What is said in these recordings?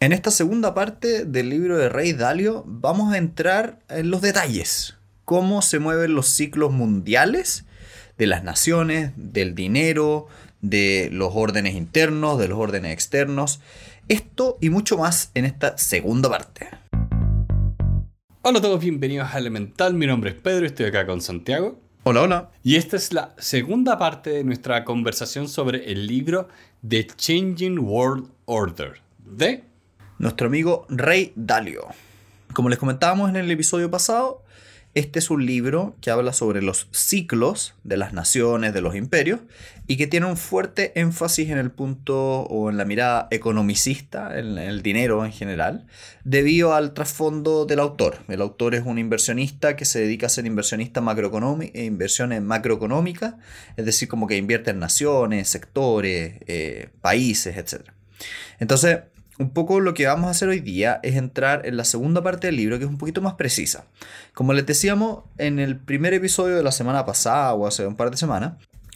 En esta segunda parte del libro de Rey Dalio vamos a entrar en los detalles, cómo se mueven los ciclos mundiales de las naciones, del dinero, de los órdenes internos, de los órdenes externos, esto y mucho más en esta segunda parte. Hola a todos, bienvenidos a Elemental, mi nombre es Pedro, estoy acá con Santiago. Hola, hola. Y esta es la segunda parte de nuestra conversación sobre el libro The Changing World Order de nuestro amigo Rey Dalio. Como les comentábamos en el episodio pasado, este es un libro que habla sobre los ciclos de las naciones, de los imperios, y que tiene un fuerte énfasis en el punto o en la mirada economicista, en el dinero en general, debido al trasfondo del autor. El autor es un inversionista que se dedica a ser inversionista macroeconómica, inversiones macroeconómicas, es decir, como que invierte en naciones, sectores, eh, países, etc. Entonces, un poco lo que vamos a hacer hoy día es entrar en la segunda parte del libro, que es un poquito más precisa. Como les decíamos en el primer episodio de la semana pasada o hace un par de semanas,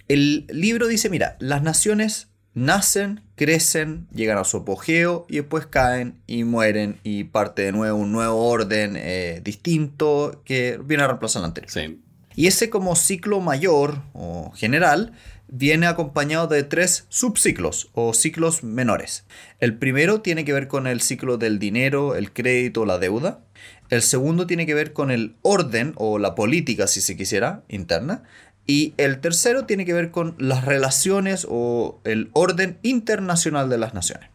el libro dice, mira, las naciones nacen, crecen, llegan a su apogeo y después caen y mueren y parte de nuevo un nuevo orden eh, distinto que viene a reemplazar el anterior. Sí. Y ese como ciclo mayor o general viene acompañado de tres subciclos o ciclos menores. El primero tiene que ver con el ciclo del dinero, el crédito, la deuda. El segundo tiene que ver con el orden o la política, si se quisiera, interna. Y el tercero tiene que ver con las relaciones o el orden internacional de las naciones.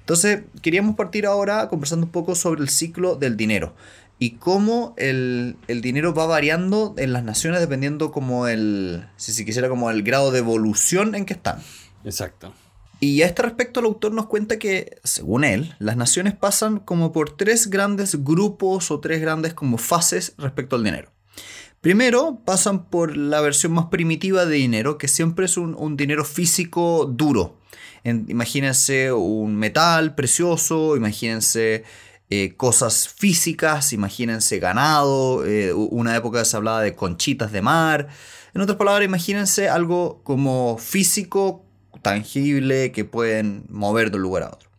Entonces, queríamos partir ahora conversando un poco sobre el ciclo del dinero y cómo el, dinero va variando en las naciones dependiendo como el, si se quisiera, como el grado de evolución en que están. Exacto. Y a este respecto el autor nos cuenta que, según él, las naciones pasan como por tres grandes grupos o tres grandes como fases respecto al dinero. Primero, pasan por la versión más primitiva de dinero, que siempre es un, dinero físico duro. imagínense un metal precioso, imagínense eh, cosas físicas, imagínense ganado, eh, una época se hablaba de conchitas de mar. En otras palabras, imagínense algo como físico, tangible, que pueden mover de un lugar a otro.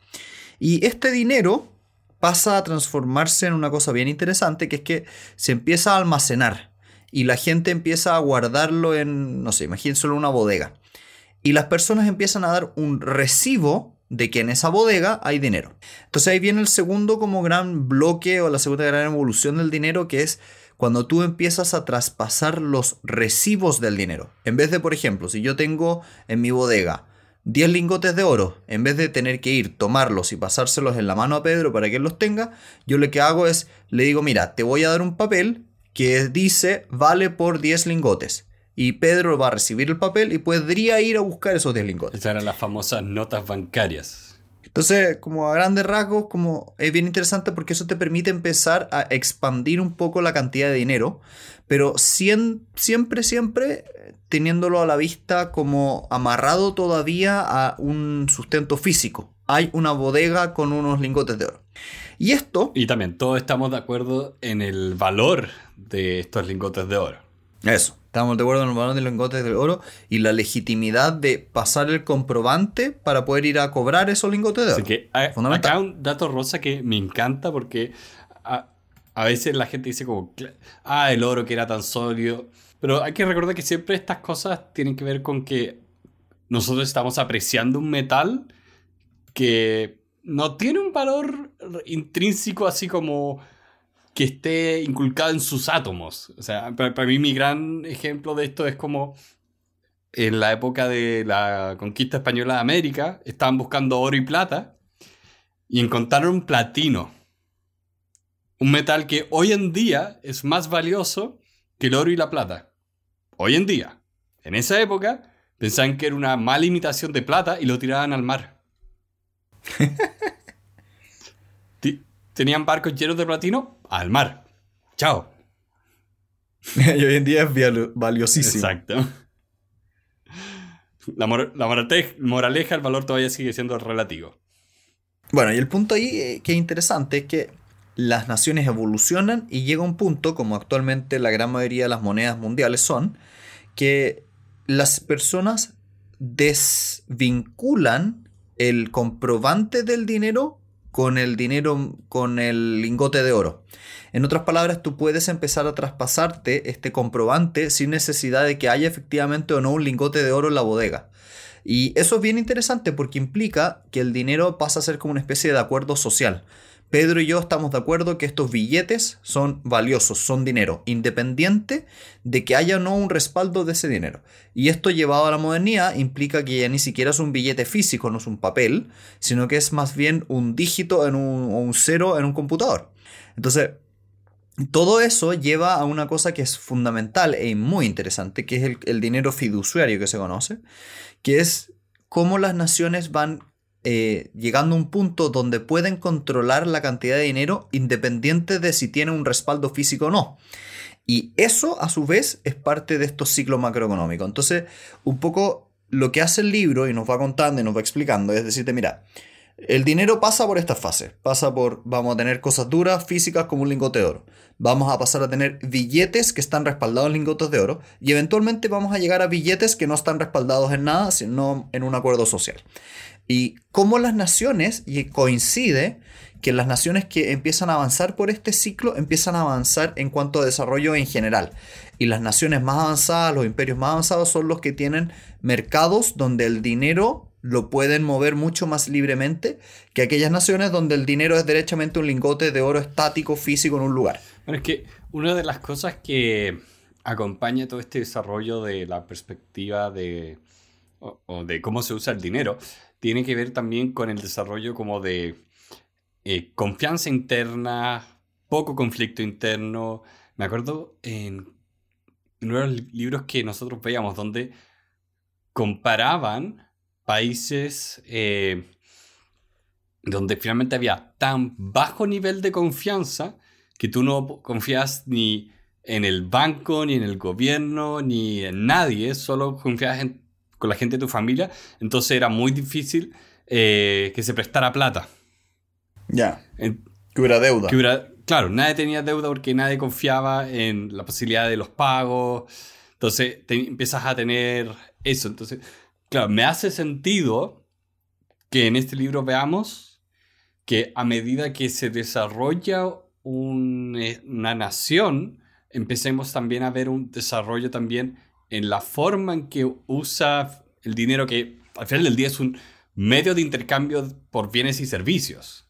Y este dinero pasa a transformarse en una cosa bien interesante, que es que se empieza a almacenar y la gente empieza a guardarlo en, no sé, imagínense una bodega. Y las personas empiezan a dar un recibo de que en esa bodega hay dinero. Entonces ahí viene el segundo como gran bloque o la segunda gran evolución del dinero que es cuando tú empiezas a traspasar los recibos del dinero. En vez de, por ejemplo, si yo tengo en mi bodega 10 lingotes de oro, en vez de tener que ir, tomarlos y pasárselos en la mano a Pedro para que él los tenga, yo lo que hago es, le digo, mira, te voy a dar un papel que dice vale por 10 lingotes y Pedro va a recibir el papel y podría ir a buscar esos 10 lingotes. Esas eran las famosas notas bancarias. Entonces, como a grandes rasgos, como es bien interesante porque eso te permite empezar a expandir un poco la cantidad de dinero, pero siempre, siempre teniéndolo a la vista como amarrado todavía a un sustento físico. Hay una bodega con unos lingotes de oro. Y esto... Y también todos estamos de acuerdo en el valor de estos lingotes de oro. Eso. Estamos de acuerdo en el valor de los lingotes de oro y la legitimidad de pasar el comprobante para poder ir a cobrar esos lingotes de oro. Así que hay, acá un dato rosa que me encanta porque a, veces la gente dice como, ah, el oro que era tan sólido. Pero hay que recordar que siempre estas cosas tienen que ver con que nosotros estamos apreciando un metal que no tiene un valor intrínseco así como que esté inculcado en sus átomos. O sea, para, mí mi gran ejemplo de esto es como en la época de la conquista española de América, estaban buscando oro y plata y encontraron platino. Un metal que hoy en día es más valioso que el oro y la plata. Hoy en día. En esa época pensaban que era una mala imitación de plata y lo tiraban al mar. tenían barcos llenos de platino al mar. Chao. y hoy en día es valiosísimo. Exacto. La, moraleja, el valor todavía sigue siendo relativo. Bueno, y el punto ahí eh, que es interesante es que las naciones evolucionan y llega un punto, como actualmente la gran mayoría de las monedas mundiales son, que las personas desvinculan el comprobante del dinero con el dinero, con el lingote de oro. En otras palabras, tú puedes empezar a traspasarte este comprobante sin necesidad de que haya efectivamente o no un lingote de oro en la bodega. Y eso es bien interesante porque implica que el dinero pasa a ser como una especie de acuerdo social. Pedro y yo estamos de acuerdo que estos billetes son valiosos, son dinero, independiente de que haya o no un respaldo de ese dinero. Y esto llevado a la modernidad implica que ya ni siquiera es un billete físico, no es un papel, sino que es más bien un dígito en un, o un cero en un computador. Entonces, todo eso lleva a una cosa que es fundamental y muy interesante, que es el dinero fiduciario que se conoce, que es cómo las naciones van eh, llegando a un punto donde pueden controlar la cantidad de dinero independiente de si tiene un respaldo físico o no. Y eso, a su vez, es parte de estos ciclos macroeconómicos. Entonces, un poco lo que hace el libro y nos va contando y nos va explicando es decirte, mira, el dinero pasa por estas fases. Pasa por, vamos a tener cosas duras, físicas, como un lingote de oro. Vamos a pasar a tener billetes que están respaldados en lingotes de oro. Y eventualmente vamos a llegar a billetes que no están respaldados en nada, sino en un acuerdo social. Y cómo las naciones, y coincide que las naciones que empiezan a avanzar por este ciclo empiezan a avanzar en cuanto a desarrollo en general. Y las naciones más avanzadas, los imperios más avanzados son los que tienen mercados donde el dinero lo pueden mover mucho más libremente que aquellas naciones donde el dinero es derechamente un lingote de oro estático físico en un lugar. Bueno, es que una de las cosas que acompaña todo este desarrollo de la perspectiva de, o de cómo se usa el dinero tiene que ver también con el desarrollo como de eh, confianza interna, poco conflicto interno. Me acuerdo en, unos libros que nosotros veíamos donde comparaban países eh, donde finalmente había tan bajo nivel de confianza que tú no confías ni en el banco, ni en el gobierno, ni en nadie, solo confías en con la gente de tu familia, entonces era muy difícil eh, que se prestara plata. Ya. que hubiera deuda. claro, nadie tenía deuda porque nadie confiaba en la posibilidad de los pagos. Entonces empiezas a tener eso. Entonces, claro, me hace sentido que en este libro veamos que a medida que se desarrolla eh, una nación, empecemos también a ver un desarrollo también en la forma en que usa el dinero que al final del día es un medio de intercambio por bienes y servicios.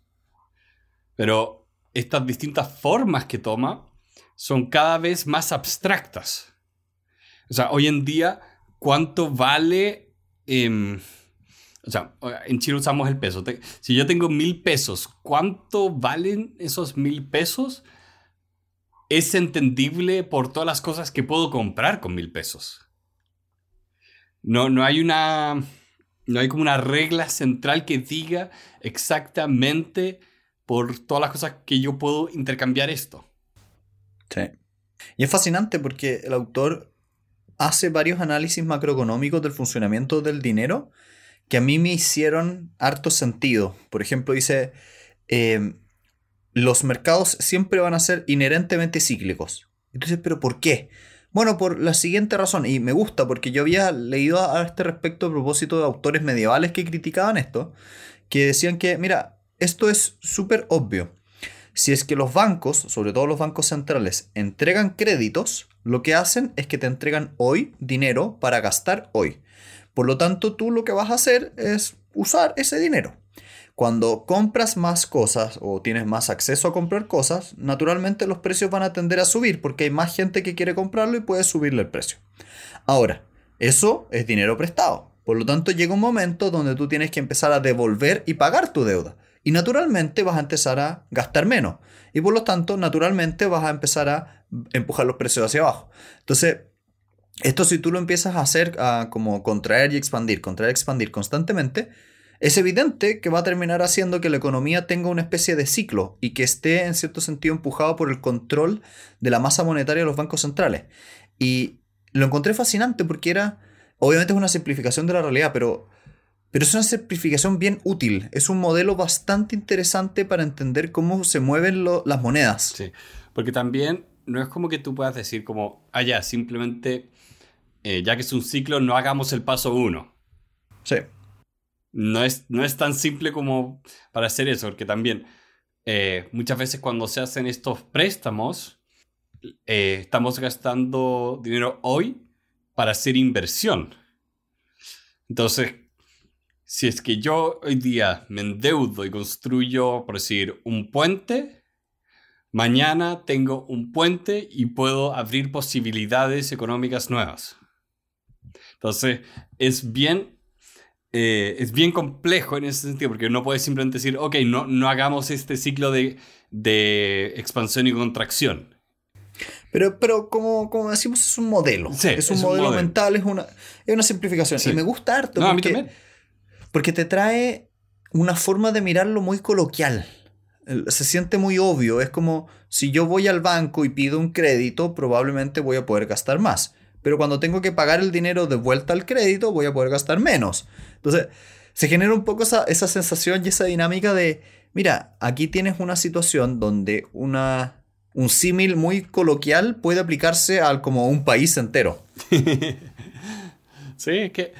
Pero estas distintas formas que toma son cada vez más abstractas. O sea, hoy en día, ¿cuánto vale... o sea, en Chile usamos el peso. Si yo tengo mil pesos, ¿cuánto valen esos mil pesos? Es entendible por todas las cosas que puedo comprar con mil pesos. No, no hay una. No hay como una regla central que diga exactamente por todas las cosas que yo puedo intercambiar esto. Sí. Y es fascinante porque el autor hace varios análisis macroeconómicos del funcionamiento del dinero que a mí me hicieron harto sentido. Por ejemplo, dice, eh, los mercados siempre van a ser inherentemente cíclicos. Entonces, ¿pero por qué? Bueno, por la siguiente razón, y me gusta porque yo había leído a este respecto a propósito de autores medievales que criticaban esto, que decían que, mira, esto es súper obvio. Si es que los bancos, sobre todo los bancos centrales, entregan créditos, lo que hacen es que te entregan hoy dinero para gastar hoy. Por lo tanto, tú lo que vas a hacer es usar ese dinero. Cuando compras más cosas o tienes más acceso a comprar cosas, naturalmente los precios van a tender a subir porque hay más gente que quiere comprarlo y puedes subirle el precio. Ahora, eso es dinero prestado. Por lo tanto, llega un momento donde tú tienes que empezar a devolver y pagar tu deuda. Y naturalmente vas a empezar a gastar menos. Y por lo tanto, naturalmente vas a empezar a empujar los precios hacia abajo. Entonces, esto si tú lo empiezas a hacer como contraer y expandir, contraer y expandir constantemente, es evidente que va a terminar haciendo que la economía tenga una especie de ciclo y que esté en cierto sentido empujado por el control de la masa monetaria de los bancos centrales. Y lo encontré fascinante porque era, obviamente es una simplificación de la realidad, pero, pero es una simplificación bien útil. Es un modelo bastante interesante para entender cómo se mueven las monedas. Sí, porque también no es como que tú puedas decir como, ah, ya, simplemente, eh, ya que es un ciclo, no hagamos el paso uno. Sí. No es, no es tan simple como para hacer eso, porque también eh, muchas veces cuando se hacen estos préstamos, eh, estamos gastando dinero hoy para hacer inversión. Entonces, si es que yo hoy día me endeudo y construyo, por decir, un puente, mañana tengo un puente y puedo abrir posibilidades económicas nuevas. Entonces, es bien eh, es bien complejo en ese sentido, porque no puedes simplemente decir, ok, no, no hagamos este ciclo de, de expansión y contracción. Pero, pero como, como decimos, es un modelo. es, un, modelo mental, es una, es una simplificación. Y me gusta harto. porque, porque te trae una forma de mirarlo muy coloquial. Se siente muy obvio. Es como si yo voy al banco y pido un crédito, probablemente voy a poder gastar más. Pero cuando tengo que pagar el dinero de vuelta al crédito, voy a poder gastar menos. Entonces, se genera un poco esa, sensación y esa dinámica de, mira, aquí tienes una situación donde una, un símil muy coloquial puede aplicarse al como un país entero. sí, es que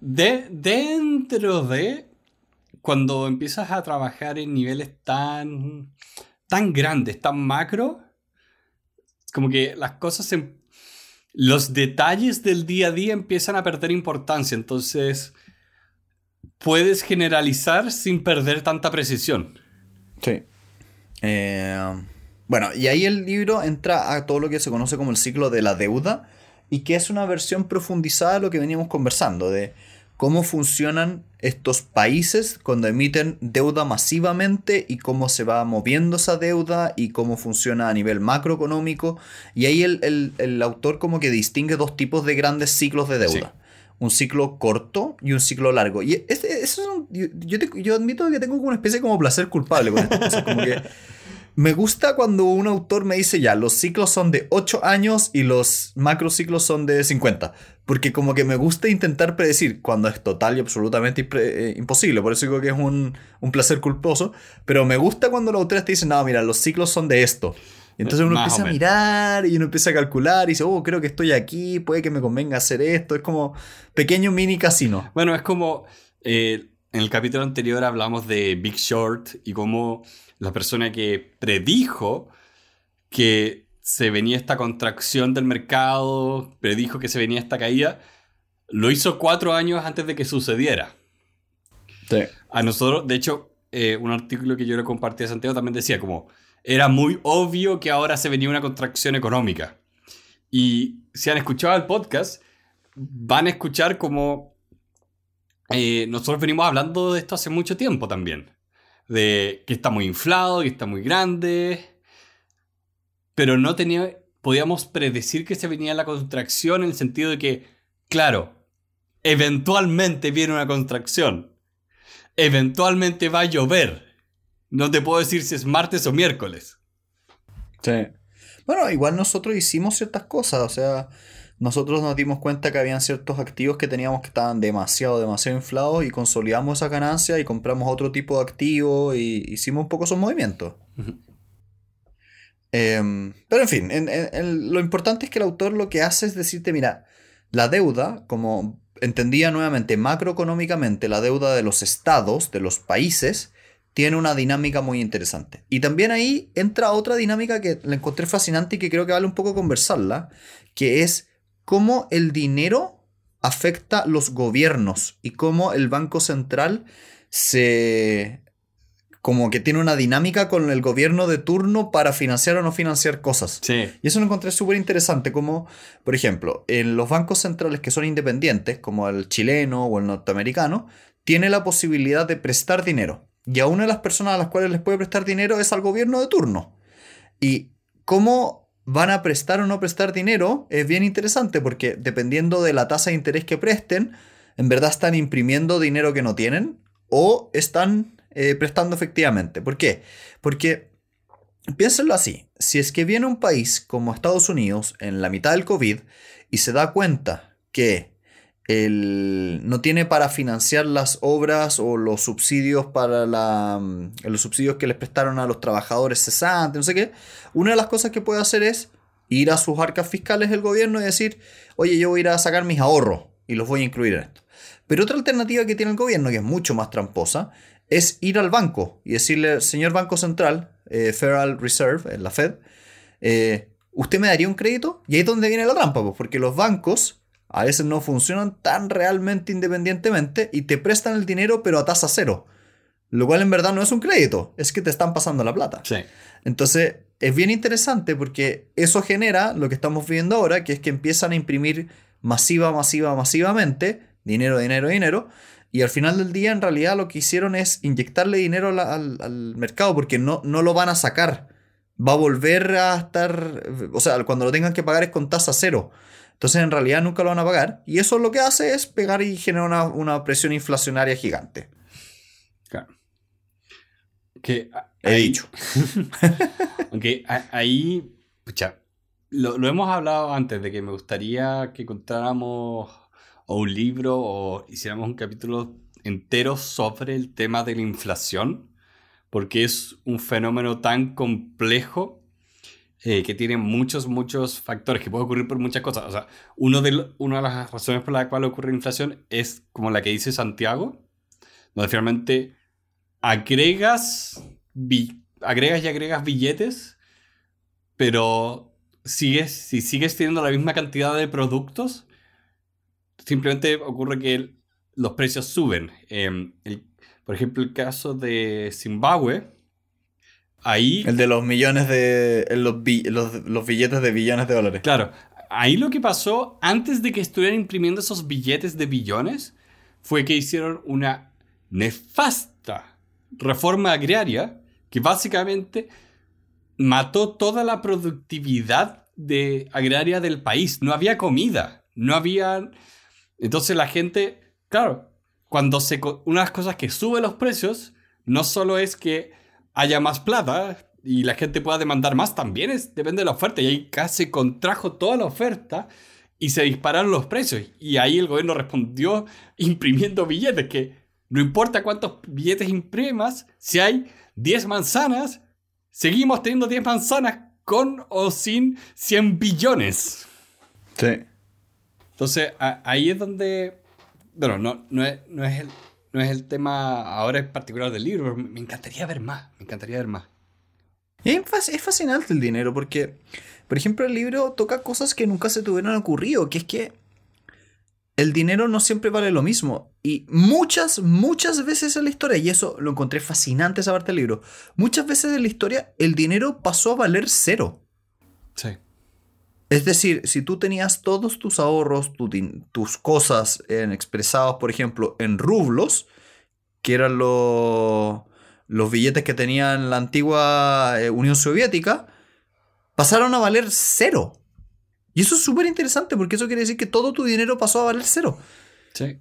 de, dentro de cuando empiezas a trabajar en niveles tan, tan grandes, tan macro, como que las cosas los detalles del día a día empiezan a perder importancia. Entonces, puedes generalizar sin perder tanta precisión. Sí. Eh, bueno, y ahí el libro entra a todo lo que se conoce como el ciclo de la deuda y que es una versión profundizada de lo que veníamos conversando, de cómo funcionan estos países cuando emiten deuda masivamente y cómo se va moviendo esa deuda y cómo funciona a nivel macroeconómico. Y ahí el, autor como que distingue dos tipos de grandes ciclos de deuda un ciclo corto y un ciclo largo. Y este, eso es yo, yo, admito que tengo una especie como placer culpable con me gusta cuando un autor me dice ya, los ciclos son de 8 años y los macrociclos son de 50. Porque como que me gusta intentar predecir cuando es total y absolutamente eh, imposible. Por eso digo que es un, un, placer culposo. Pero me gusta cuando los autores te dicen, no, mira, los ciclos son de esto. Entonces uno empieza a mirar y uno empieza a calcular y dice, oh, creo que estoy aquí, puede que me convenga hacer esto. Es como pequeño mini casino. Bueno, es como eh, en el capítulo anterior hablamos de Big Short y cómo la persona que predijo que se venía esta contracción del mercado, predijo que se venía esta caída, lo hizo cuatro años antes de que sucediera. Sí. A nosotros, de hecho, eh, un artículo que yo le compartí a Santiago también decía como era muy obvio que ahora se venía una contracción económica. Y si han escuchado el podcast, van a escuchar como eh, nosotros venimos hablando de esto hace mucho tiempo también. De que está muy inflado, que está muy grande. Pero no tenía, podíamos predecir que se venía la contracción en el sentido de que, claro, eventualmente viene una contracción. Eventualmente va a llover no te puedo decir si es martes o miércoles. Sí. Bueno, igual nosotros hicimos ciertas cosas, o sea, nosotros nos dimos cuenta que habían ciertos activos que teníamos que estaban demasiado, demasiado inflados y consolidamos esa ganancia y compramos otro tipo de activo y hicimos un poco esos movimientos. Em, pero en fin, lo importante es que el autor lo que hace es decirte, mira, la deuda, como entendía nuevamente macroeconómicamente, la deuda de los estados, de los países, tiene una dinámica muy interesante. Y también ahí entra otra dinámica que la encontré fascinante y que creo que vale un poco conversarla, que es cómo el dinero afecta los gobiernos y cómo el Banco Central se como que tiene una dinámica con el gobierno de turno para financiar o no financiar cosas. Sí. Y eso lo encontré súper interesante, como, por ejemplo, en los bancos centrales que son independientes, como el chileno o el norteamericano, tiene la posibilidad de prestar dinero. Y a una de las personas a las cuales les puede prestar dinero es al gobierno de turno. Y cómo van a prestar o no prestar dinero es bien interesante porque dependiendo de la tasa de interés que presten, en verdad están imprimiendo dinero que no tienen o están eh, prestando efectivamente. ¿Por qué? Porque piénsenlo así, si es que viene un país como Estados Unidos en la mitad del COVID y se da cuenta que no tiene para financiar las obras o los subsidios para la, mm, los subsidios que les prestaron a los trabajadores cesantes, no sé qué, una de las cosas que puede hacer es ir a sus arcas fiscales del gobierno y decir, oye, yo voy a ir a sacar mis ahorros y los voy a incluir en esto. Pero otra alternativa que tiene el gobierno, que es mucho más tramposa, es ir al banco y decirle, señor Banco Central, eh, Federal Reserve, la Fed, eh, ¿usted me daría un crédito? Y ahí es donde viene la trampa, pues, porque los bancos a veces no funcionan tan realmente independientemente y te prestan el dinero pero a tasa cero. Lo cual en verdad no es un crédito, es que te están pasando la plata. Sí. Entonces es bien interesante porque eso genera lo que estamos viendo ahora, que es que empiezan a imprimir masiva, masiva, masivamente dinero, dinero, dinero. Y al final del día, en realidad, lo que hicieron es inyectarle dinero al, mercado porque no, no lo van a sacar. Va a volver a estar. O sea, cuando lo tengan que pagar es con tasa cero. Entonces, en realidad, nunca lo van a pagar. Y eso lo que hace es pegar y generar una, presión inflacionaria gigante. Claro. Que He dicho. Aunque ahí. Pucha, lo, lo hemos hablado antes de que me gustaría que contáramos o un libro o hiciéramos un capítulo entero sobre el tema de la inflación, porque es un fenómeno tan complejo eh, que tiene muchos, muchos factores, que puede ocurrir por muchas cosas. O sea, uno de, una de las razones por las cuales ocurre la inflación es como la que dice Santiago, donde finalmente agregas, agregas y agregas billetes, pero sigues, si sigues teniendo la misma cantidad de productos, simplemente ocurre que los precios suben. Em, por ejemplo, el caso de Zimbabue, ahí... El de los millones de... Los, los, billetes de billones de dólares. Claro, ahí lo que pasó antes de que estuvieran imprimiendo esos billetes de billones fue que hicieron una nefasta reforma agraria que básicamente mató toda la productividad de agraria del país. No había comida, no había entonces la gente, claro, cuando se... Una de las cosas que sube los precios no solo es que haya más plata y la gente pueda demandar más, también es, depende de la oferta. Y ahí casi contrajo toda la oferta y se dispararon los precios. Y ahí el gobierno respondió imprimiendo billetes, que no importa cuántos billetes imprimas, si hay 10 manzanas, seguimos teniendo 10 manzanas con o sin 100 billones. Sí. Entonces, ahí es donde, bueno, no, no, es, no, es el, no es el tema ahora en particular del libro, pero me encantaría ver más, me encantaría ver más. Es, es fascinante el dinero porque, por ejemplo, el libro toca cosas que nunca se tuvieron ocurrido, que es que el dinero no siempre vale lo mismo. Y muchas, muchas veces en la historia, y eso lo encontré fascinante esa parte del libro, muchas veces en la historia el dinero pasó a valer cero. Sí. Es decir, si tú tenías todos tus ahorros, tus cosas en, expresados, por ejemplo, en rublos, que eran los billetes que tenían la antigua eh, Unión Soviética, pasaron a valer cero. Y eso es súper interesante porque eso quiere decir que todo tu dinero pasó a valer cero. Sí.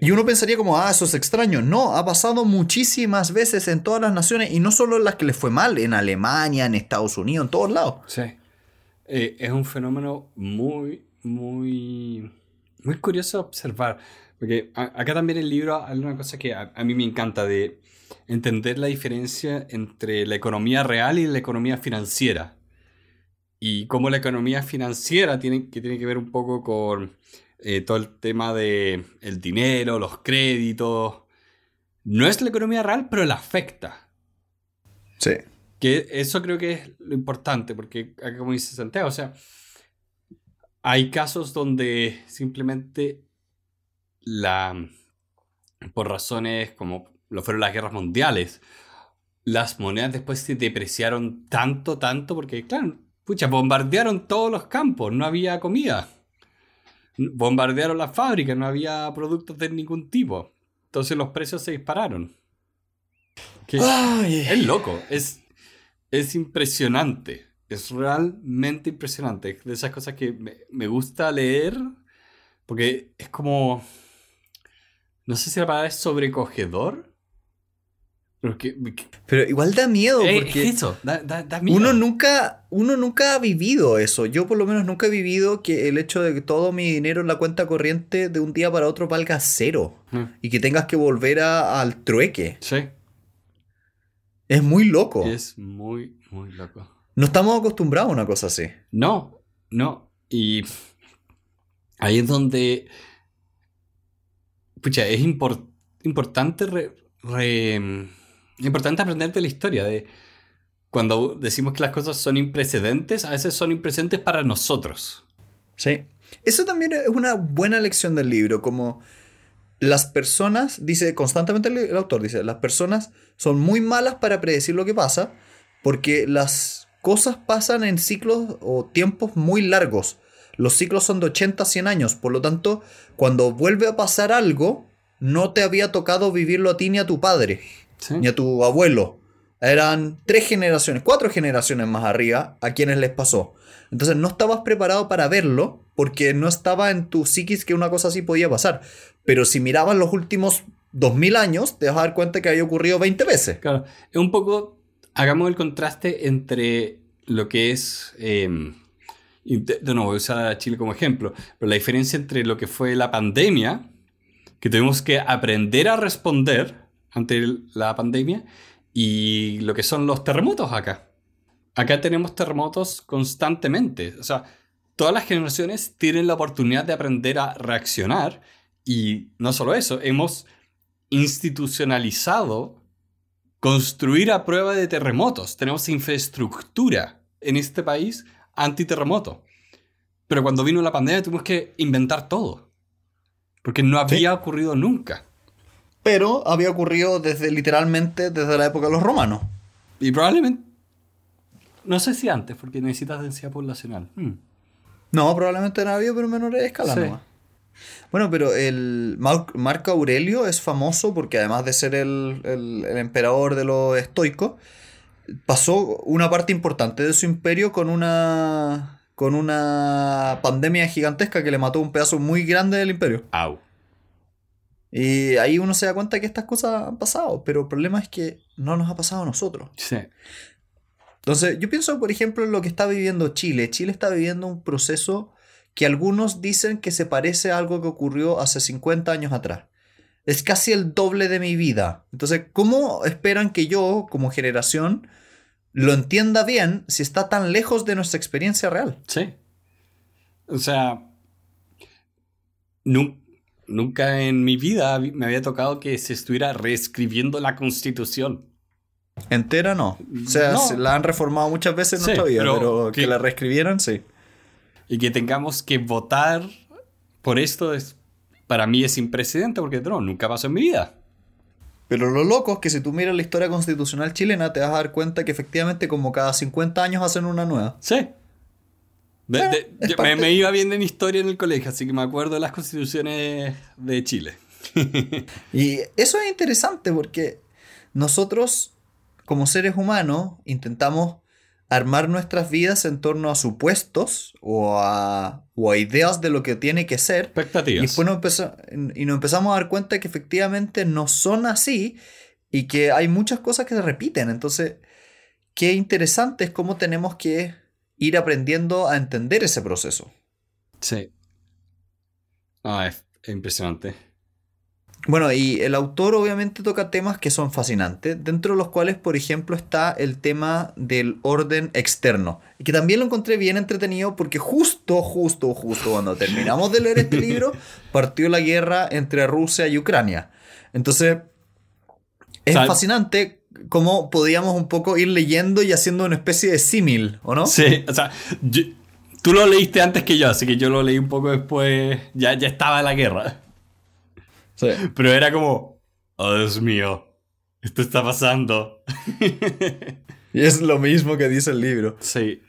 Y uno pensaría como, ah, eso es extraño. No, ha pasado muchísimas veces en todas las naciones y no solo en las que les fue mal, en Alemania, en Estados Unidos, en todos lados. Sí. Eh, es un fenómeno muy, muy, muy curioso observar. Porque acá también el libro hay una cosa que a, mí me encanta de entender la diferencia entre la economía real y la economía financiera. Y cómo la economía financiera tiene que, tiene que ver un poco con eh, todo el tema de el dinero, los créditos. No es la economía real, pero la afecta. Sí. Que eso creo que es lo importante, porque como dice Santiago, o sea, hay casos donde simplemente la por razones como lo fueron las guerras mundiales, las monedas después se depreciaron tanto, tanto, porque claro, pucha, bombardearon todos los campos, no había comida. Bombardearon las fábricas, no había productos de ningún tipo. Entonces los precios se dispararon. es loco, es es impresionante. Es realmente impresionante. De esas cosas que me, gusta leer. Porque es como. No sé si la palabra es sobrecogedor. Pero, que, pero igual da miedo. Eh, porque eso, da, miedo. Uno nunca, uno nunca ha vivido eso. Yo por lo menos nunca he vivido que el hecho de que todo mi dinero en la cuenta corriente de un día para otro valga cero. Mm. Y que tengas que volver al trueque. Sí. Es muy loco. Es muy, muy loco. No estamos acostumbrados a una cosa así. No, no. Y ahí es donde pucha, es importante, importante aprender de la historia. De, cuando decimos que las cosas son imprescindentes, a veces son imprescindentes para nosotros. Sí. Eso también es una buena lección del libro, como las personas, dice constantemente el, autor, dice, las personas son muy malas para predecir lo que pasa, porque las cosas pasan en ciclos o tiempos muy largos. Los ciclos son de 80 a 100 años, por lo tanto, cuando vuelve a pasar algo, no te había tocado vivirlo a ti ni a tu padre, ni a tu abuelo. Eran tres generaciones, cuatro generaciones más arriba a quienes les pasó. Entonces no estabas preparado para verlo porque no estaba en tu psiquis que una cosa así podía pasar. Pero si mirabas los últimos 2000 años, te vas a dar cuenta que había ocurrido 20 veces. Claro, es un poco, hagamos el contraste entre lo que es... Eh, no voy a usar Chile como ejemplo, pero la diferencia entre lo que fue la pandemia, que tuvimos que aprender a responder ante la pandemia, y lo que son los terremotos acá. Acá tenemos terremotos constantemente. O sea, todas las generaciones tienen la oportunidad de aprender a reaccionar y no solo eso, hemos institucionalizado construir a prueba de terremotos. Tenemos infraestructura en este país antiterremoto. Pero cuando vino la pandemia tuvimos que inventar todo. Porque no había ocurrido nunca. Pero había ocurrido desde literalmente desde la época de los romanos. Y probablemente no sé si antes, porque necesitas densidad poblacional. Hmm. No, probablemente no había, pero en menor escala Bueno, pero el Marco Aurelio es famoso porque además de ser el, emperador de los estoicos, pasó una parte importante de su imperio con una con una pandemia gigantesca que le mató un pedazo muy grande del imperio. Au. Y ahí uno se da cuenta que estas cosas han pasado, pero el problema es que no nos ha pasado a nosotros. Sí. Entonces, yo pienso, por ejemplo, en lo que está viviendo Chile. Chile está viviendo un proceso que algunos dicen que se parece a algo que ocurrió hace 50 años atrás. Es casi el doble de mi vida. Entonces, ¿cómo esperan que yo, como generación, lo entienda bien si está tan lejos de nuestra experiencia real? Sí. O sea, nunca en mi vida me había tocado que se estuviera reescribiendo la constitución. Entera no. O sea, la han reformado muchas veces en nuestra vida, pero, que, la reescribieran, sí. Y que tengamos que votar por esto es para mí es sin precedente porque no, nunca pasó en mi vida. Pero lo loco es que si tú miras la historia constitucional chilena te vas a dar cuenta que efectivamente como cada 50 años hacen una nueva. Sí. Me, iba bien en historia en el colegio, así que me acuerdo de las constituciones de Chile. y eso es interesante porque nosotros como seres humanos intentamos armar nuestras vidas en torno a supuestos o a, ideas de lo que tiene que ser. Expectativas. Y después nos, y nos empezamos a dar cuenta que efectivamente no son así y que hay muchas cosas que se repiten. Entonces, qué interesante es cómo tenemos que ir aprendiendo a entender ese proceso. Sí. Ah, es impresionante. Bueno, y el autor obviamente toca temas que son fascinantes, dentro de los cuales, por ejemplo, está el tema del orden externo, y que también lo encontré bien entretenido porque justo, justo, justo cuando terminamos de leer este libro, partió la guerra entre Rusia y Ucrania. Entonces, es fascinante cómo podíamos un poco ir leyendo y haciendo una especie de símil, ¿o no? Sí, o sea, tú lo leíste antes que yo, así que yo lo leí un poco después, ya, ya estaba la guerra. Pero era como, oh Dios mío, esto está pasando. y es lo mismo que dice el libro. Sí.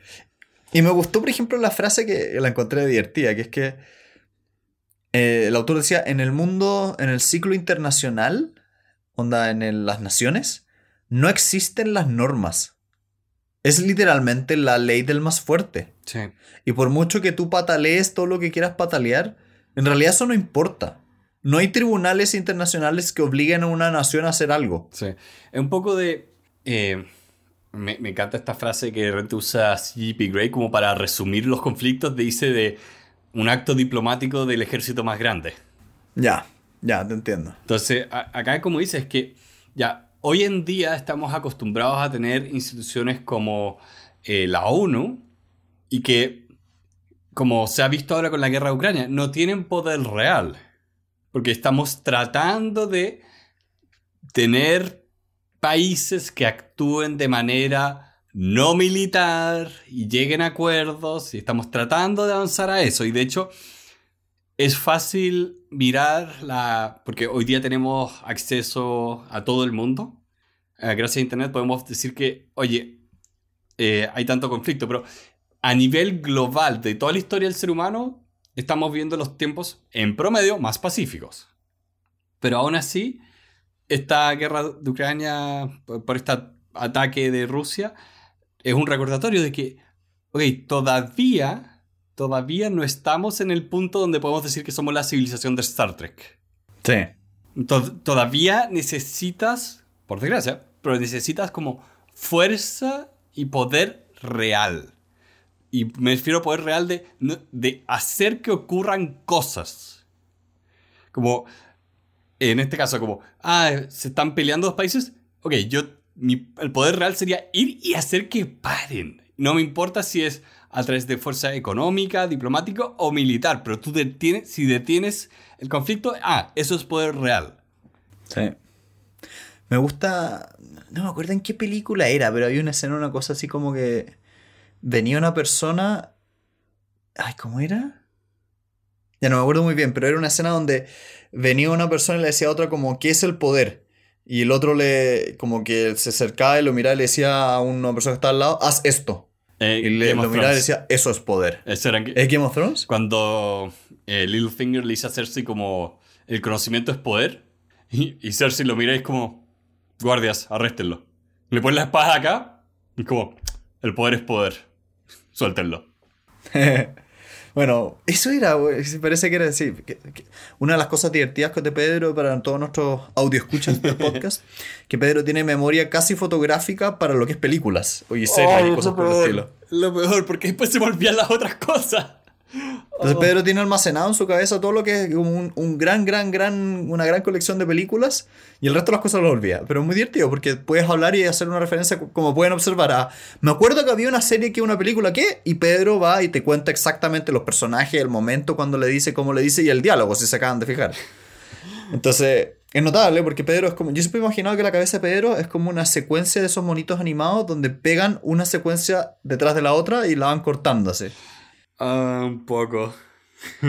Y me gustó, por ejemplo, la frase que la encontré divertida, que es que eh, el autor decía, en el mundo, en el ciclo internacional, onda, en las naciones, no existen las normas. Es literalmente la ley del más fuerte. Sí. Y por mucho que tú patalees todo lo que quieras patalear, en realidad eso no importa. No hay tribunales internacionales que obliguen a una nación a hacer algo. Sí. Es un poco de. Eh, me, encanta esta frase que de repente usa C.P. Gray como para resumir los conflictos. Dice de un acto diplomático del ejército más grande. Ya, ya, te entiendo. Entonces, acá como dice, es que ya hoy en día estamos acostumbrados a tener instituciones como eh, la ONU y que, como se ha visto ahora con la guerra de Ucrania, no tienen poder real. Porque estamos tratando de tener países que actúen de manera no militar y lleguen a acuerdos y estamos tratando de avanzar a eso. Y de hecho, es fácil mirar la... porque hoy día tenemos acceso a todo el mundo. Eh, gracias a Internet podemos decir que, oye, eh, hay tanto conflicto, pero a nivel global de toda la historia del ser humano, estamos viendo los tiempos en promedio más pacíficos. Pero aún así, esta guerra de Ucrania, por este ataque de Rusia, es un recordatorio de que, ok, todavía, todavía no estamos en el punto donde podemos decir que somos la civilización de Star Trek. Sí. todavía necesitas, por desgracia, pero necesitas como fuerza y poder real. Y me refiero a poder real de, de hacer que ocurran cosas. Como, en este caso, como, ah, se están peleando dos países. Ok, yo, el poder real sería ir y hacer que paren. No me importa si es a través de fuerza económica, diplomática o militar, pero tú detienes, si detienes el conflicto, ah, eso es poder real. Sí. Me gusta, no me acuerdo en qué película era, pero había una escena, una cosa así como que venía una persona, ay, ¿cómo era? Ya no me acuerdo muy bien, pero era una escena donde venía una persona y le decía a otra como, ¿qué es el poder? Y el otro le, como que se acercaba y lo miraba y le decía a una persona que estaba al lado, haz esto. Eh, y le, lo miraba y le decía, eso es poder. ¿Es Game of Thrones? Cuando eh, Littlefinger le dice a Cersei como, el conocimiento es poder. Y, y Cersei lo mira y es como, guardias, arréstenlo. Le ponen la espada acá y como, el poder es poder. Suéltenlo. Bueno, eso era, parece que era decir, una de las cosas divertidas de Pedro para todos nuestros audio escuchas del podcast, que Pedro tiene memoria casi fotográfica para lo que es películas, oye, series y cosas por el estilo. Lo peor, porque después se volvían las otras cosas. Entonces oh. Pedro tiene almacenado en su cabeza todo lo que es un, un, gran, gran, gran, una gran colección de películas y el resto de las cosas lo olvida. Pero es muy divertido porque puedes hablar y hacer una referencia como pueden observar a... Me acuerdo que había una serie que una película que y Pedro va y te cuenta exactamente los personajes, el momento cuando le dice, cómo le dice y el diálogo, si se acaban de fijar. Entonces, es notable porque Pedro es como. Yo siempre he imaginado que la cabeza de Pedro es como una secuencia de esos monitos animados donde pegan una secuencia detrás de la otra y la van cortándose. Ah, un poco.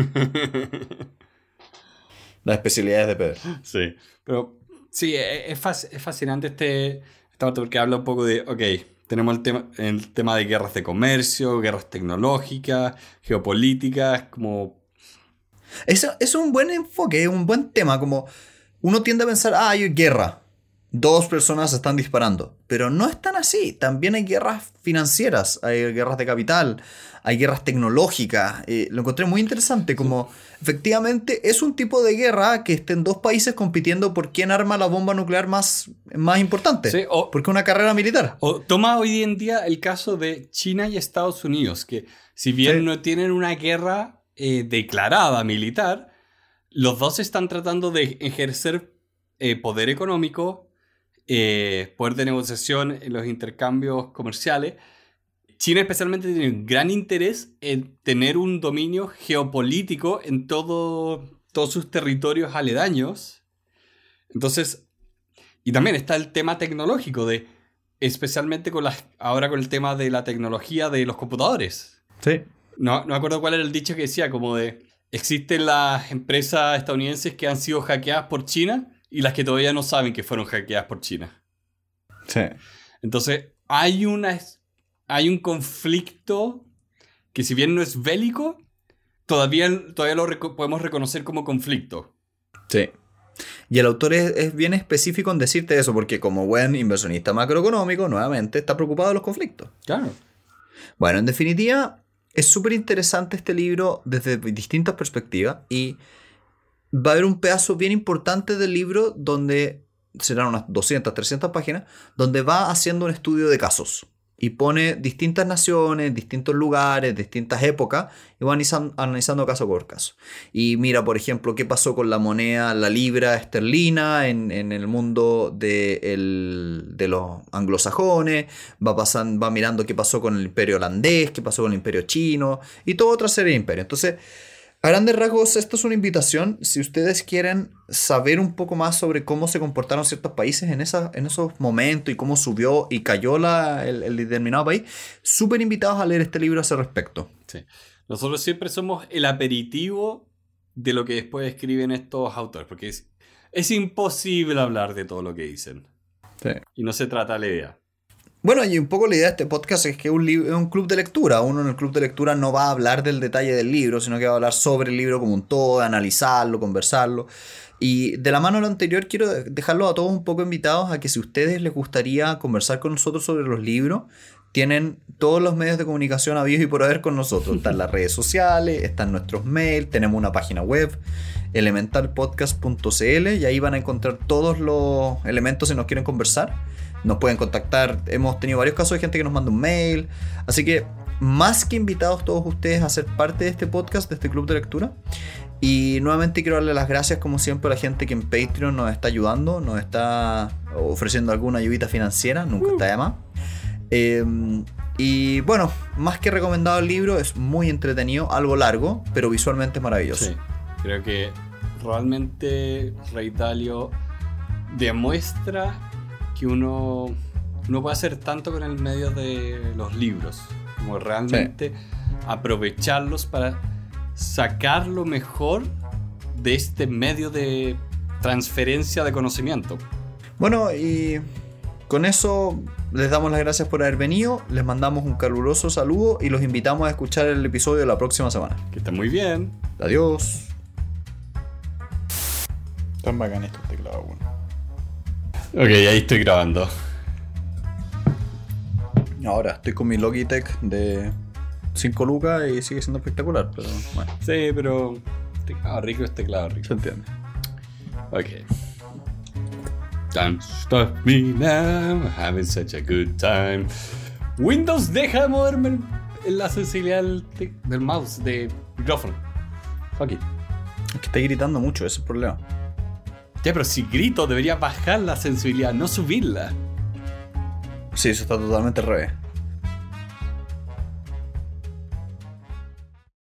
Las especialidades de Pedro. Sí, pero sí, e, es, es fascinante este, esta parte porque habla un poco de, ok, tenemos el tema, el tema de guerras de comercio, guerras tecnológicas, geopolíticas, como... Eso es un buen enfoque, un buen tema, como uno tiende a pensar, ah, hay guerra, dos personas están disparando. Pero no es tan así. También hay guerras financieras, hay guerras de capital, hay guerras tecnológicas. Eh, lo encontré muy interesante, como efectivamente es un tipo de guerra que estén dos países compitiendo por quién arma la bomba nuclear más, más importante. Sí, o, porque es una carrera militar. O toma hoy en día el caso de China y Estados Unidos, que si bien no tienen una guerra eh, declarada militar, los dos están tratando de ejercer eh, poder económico eh, poder de negociación en los intercambios comerciales. China especialmente tiene un gran interés en tener un dominio geopolítico en todo, todos sus territorios aledaños. Entonces, y también está el tema tecnológico de, especialmente con las, ahora con el tema de la tecnología de los computadores. Sí. No, no me acuerdo cuál era el dicho que decía, como de, existen las empresas estadounidenses que han sido hackeadas por China y las que todavía no saben que fueron hackeadas por China. Sí. Entonces, hay, una, hay un conflicto que si bien no es bélico, todavía, todavía lo podemos reconocer como conflicto. Sí. Y el autor es, bien específico en decirte eso, porque como buen inversionista macroeconómico, nuevamente, está preocupado de los conflictos. Claro. Bueno, en definitiva, es súper interesante este libro desde distintas perspectivas y va a haber un pedazo bien importante del libro donde serán unas 200, 300 páginas, donde va haciendo un estudio de casos y pone distintas naciones, distintos lugares, distintas épocas y va analizando, caso por caso. Y mira, por ejemplo, qué pasó con la moneda, la libra esterlina en, el mundo de, los anglosajones, va, va mirando qué pasó con el imperio holandés, qué pasó con el imperio chino y toda otra serie de imperios. Entonces, A grandes rasgos, esto es una invitación. Si ustedes quieren saber un poco más sobre cómo se comportaron ciertos países en, esa, en esos momentos y cómo subió y cayó la, el, el determinado país, súper invitados a leer este libro a ese respecto. Sí. Nosotros siempre somos el aperitivo de lo que después escriben estos autores, porque es, es imposible hablar de todo lo que dicen. Sí. Y no se trata la idea. Bueno, y un poco la idea de este podcast es que es un, es un club de lectura. Uno en el club de lectura no va a hablar del detalle del libro, sino que va a hablar sobre el libro como un todo, analizarlo, conversarlo. Y de la mano de lo anterior, quiero dejarlos a todos un poco invitados a que si a ustedes les gustaría conversar con nosotros sobre los libros, tienen todos los medios de comunicación habidos y por haber con nosotros. Están las redes sociales, están nuestros mails, tenemos una página web, elementalpodcast.cl, y ahí van a encontrar todos los elementos si nos quieren conversar. Nos pueden contactar, hemos tenido varios casos de gente que nos manda un mail, así que más que invitados todos ustedes a ser parte de este podcast, de este club de lectura. Y nuevamente quiero darle las gracias como siempre a la gente que en Patreon nos está ayudando, nos está ofreciendo alguna ayudita financiera, nunca está de más. Eh, y bueno, más que recomendado el libro, es muy entretenido, algo largo, pero visualmente es maravilloso. Sí. Creo que realmente Rey Dalio demuestra que uno, uno puede hacer tanto con el medio de los libros, como realmente aprovecharlos para sacar lo mejor de este medio de transferencia de conocimiento. Bueno, y con eso les damos las gracias por haber venido, les mandamos un caluroso saludo y los invitamos a escuchar el episodio de la próxima semana. Que está muy bien. Adiós. Están bacán estos teclados, bueno. Ok, ahí estoy grabando. Ahora estoy con mi Logitech de 5 lucas y sigue siendo espectacular, pero bueno, Sí, pero teclado rico es teclado rico. se entiende. Ok. Don't stop me now, having such a good time. Windows deja de moverme la sensibilidad del mouse, de micrófono. Fuck it. Es que está gritando mucho, ese es el problema. Ya, pero si grito debería bajar la sensibilidad, no subirla. Sí, eso está totalmente al revés.